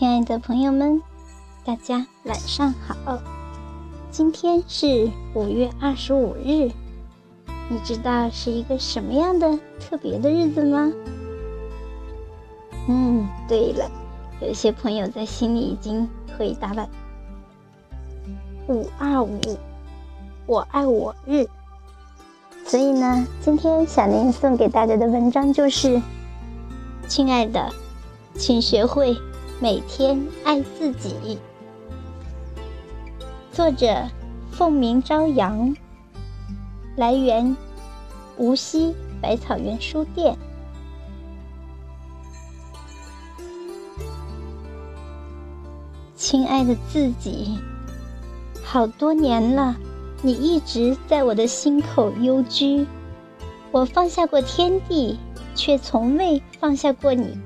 亲爱的朋友们，大家晚上好。今天是五月二十五日，你知道是一个什么样的特别的日子吗？嗯，对了，有些朋友在心里已经回答了：五二五，我爱我日。所以呢，今天小林送给大家的文章就是：亲爱的，请学会。每天爱自己。作者：凤鸣朝阳。来源：无锡百草园书店。亲爱的自己，好多年了，你一直在我的心口幽居。我放下过天地，却从未放下过你。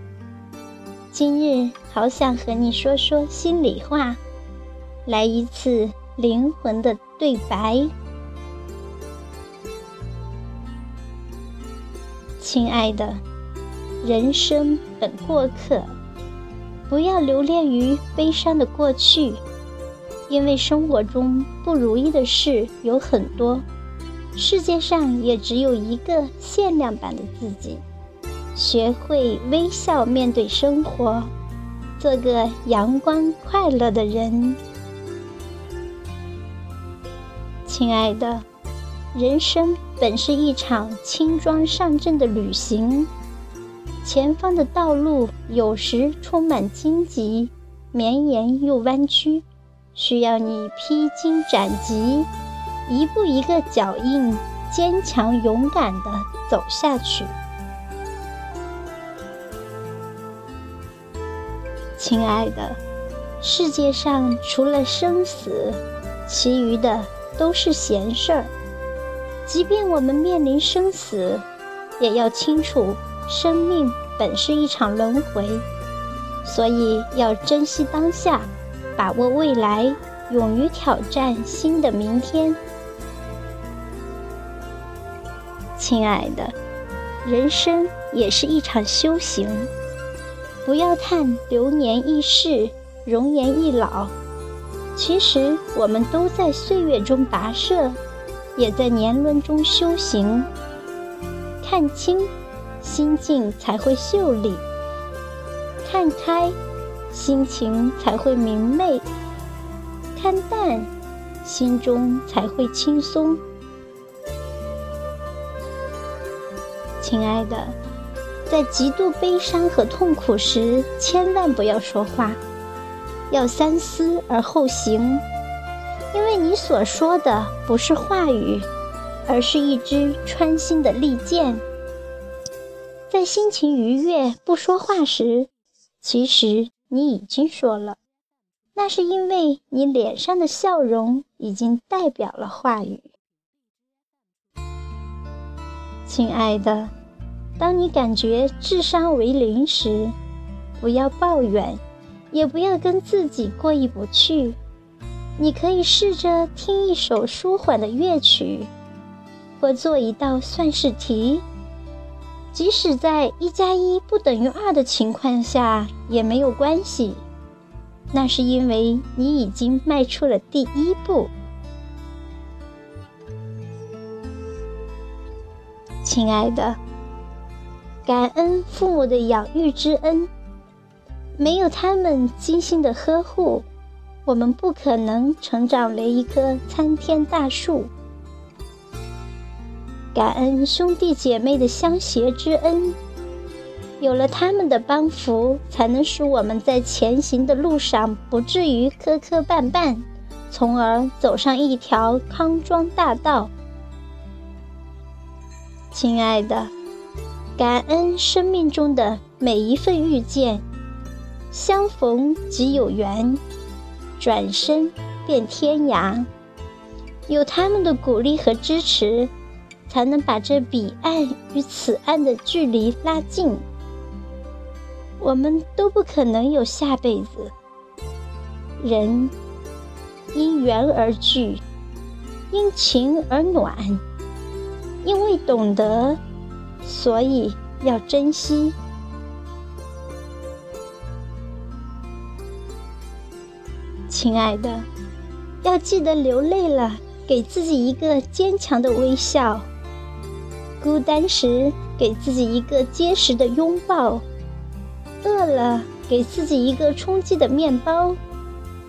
今日好想和你说说心里话，来一次灵魂的对白。亲爱的，人生本过客，不要留恋于悲伤的过去，因为生活中不如意的事有很多，世界上也只有一个限量版的自己。学会微笑面对生活，做个阳光快乐的人。亲爱的，人生本是一场轻装上阵的旅行，前方的道路有时充满荆棘，绵延又弯曲，需要你披荆斩棘，一步一个脚印，坚强勇敢地走下去。亲爱的，世界上除了生死，其余的都是闲事儿。即便我们面临生死，也要清楚，生命本是一场轮回，所以要珍惜当下，把握未来，勇于挑战新的明天。亲爱的，人生也是一场修行。不要叹流年易逝，容颜易老。其实我们都在岁月中跋涉，也在年轮中修行。看清，心境才会秀丽；看开，心情才会明媚；看淡，心中才会轻松。亲爱的。在极度悲伤和痛苦时，千万不要说话，要三思而后行，因为你所说的不是话语，而是一支穿心的利剑。在心情愉悦不说话时，其实你已经说了，那是因为你脸上的笑容已经代表了话语。亲爱的。当你感觉智商为零时，不要抱怨，也不要跟自己过意不去。你可以试着听一首舒缓的乐曲，或做一道算式题。即使在一加一不等于二的情况下也没有关系，那是因为你已经迈出了第一步。亲爱的。感恩父母的养育之恩，没有他们精心的呵护，我们不可能成长为一棵参天大树。感恩兄弟姐妹的相携之恩，有了他们的帮扶，才能使我们在前行的路上不至于磕磕绊绊，从而走上一条康庄大道。亲爱的。感恩生命中的每一份遇见，相逢即有缘，转身便天涯。有他们的鼓励和支持，才能把这彼岸与此岸的距离拉近。我们都不可能有下辈子。人因缘而聚，因情而暖，因为懂得。所以要珍惜，亲爱的，要记得流泪了，给自己一个坚强的微笑；孤单时，给自己一个结实的拥抱；饿了，给自己一个充饥的面包；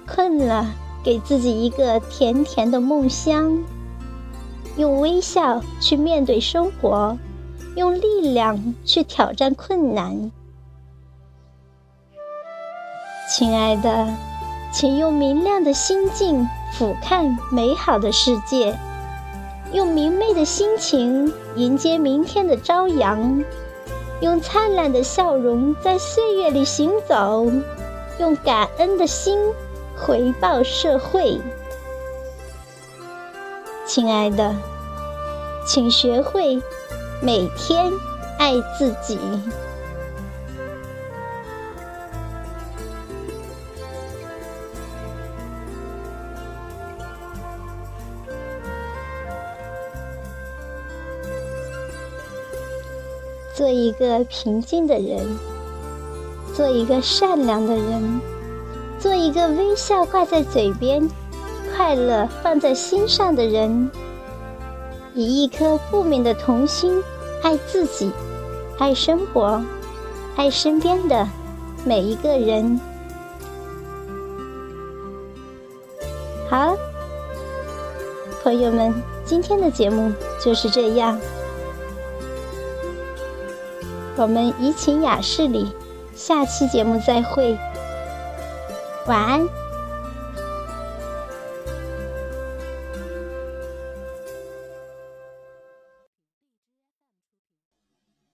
困了，给自己一个甜甜的梦乡。用微笑去面对生活，用力量去挑战困难。亲爱的，请用明亮的心境俯瞰美好的世界，用明媚的心情迎接明天的朝阳，用灿烂的笑容在岁月里行走，用感恩的心回报社会。亲爱的，请学会每天爱自己。做一个平静的人，做一个善良的人，做一个微笑挂在嘴边、快乐放在心上的人，以一颗不泯的童心，爱自己，爱生活，爱身边的每一个人。好，朋友们，今天的节目就是这样。我们怡情雅室里，下期节目再会，晚安。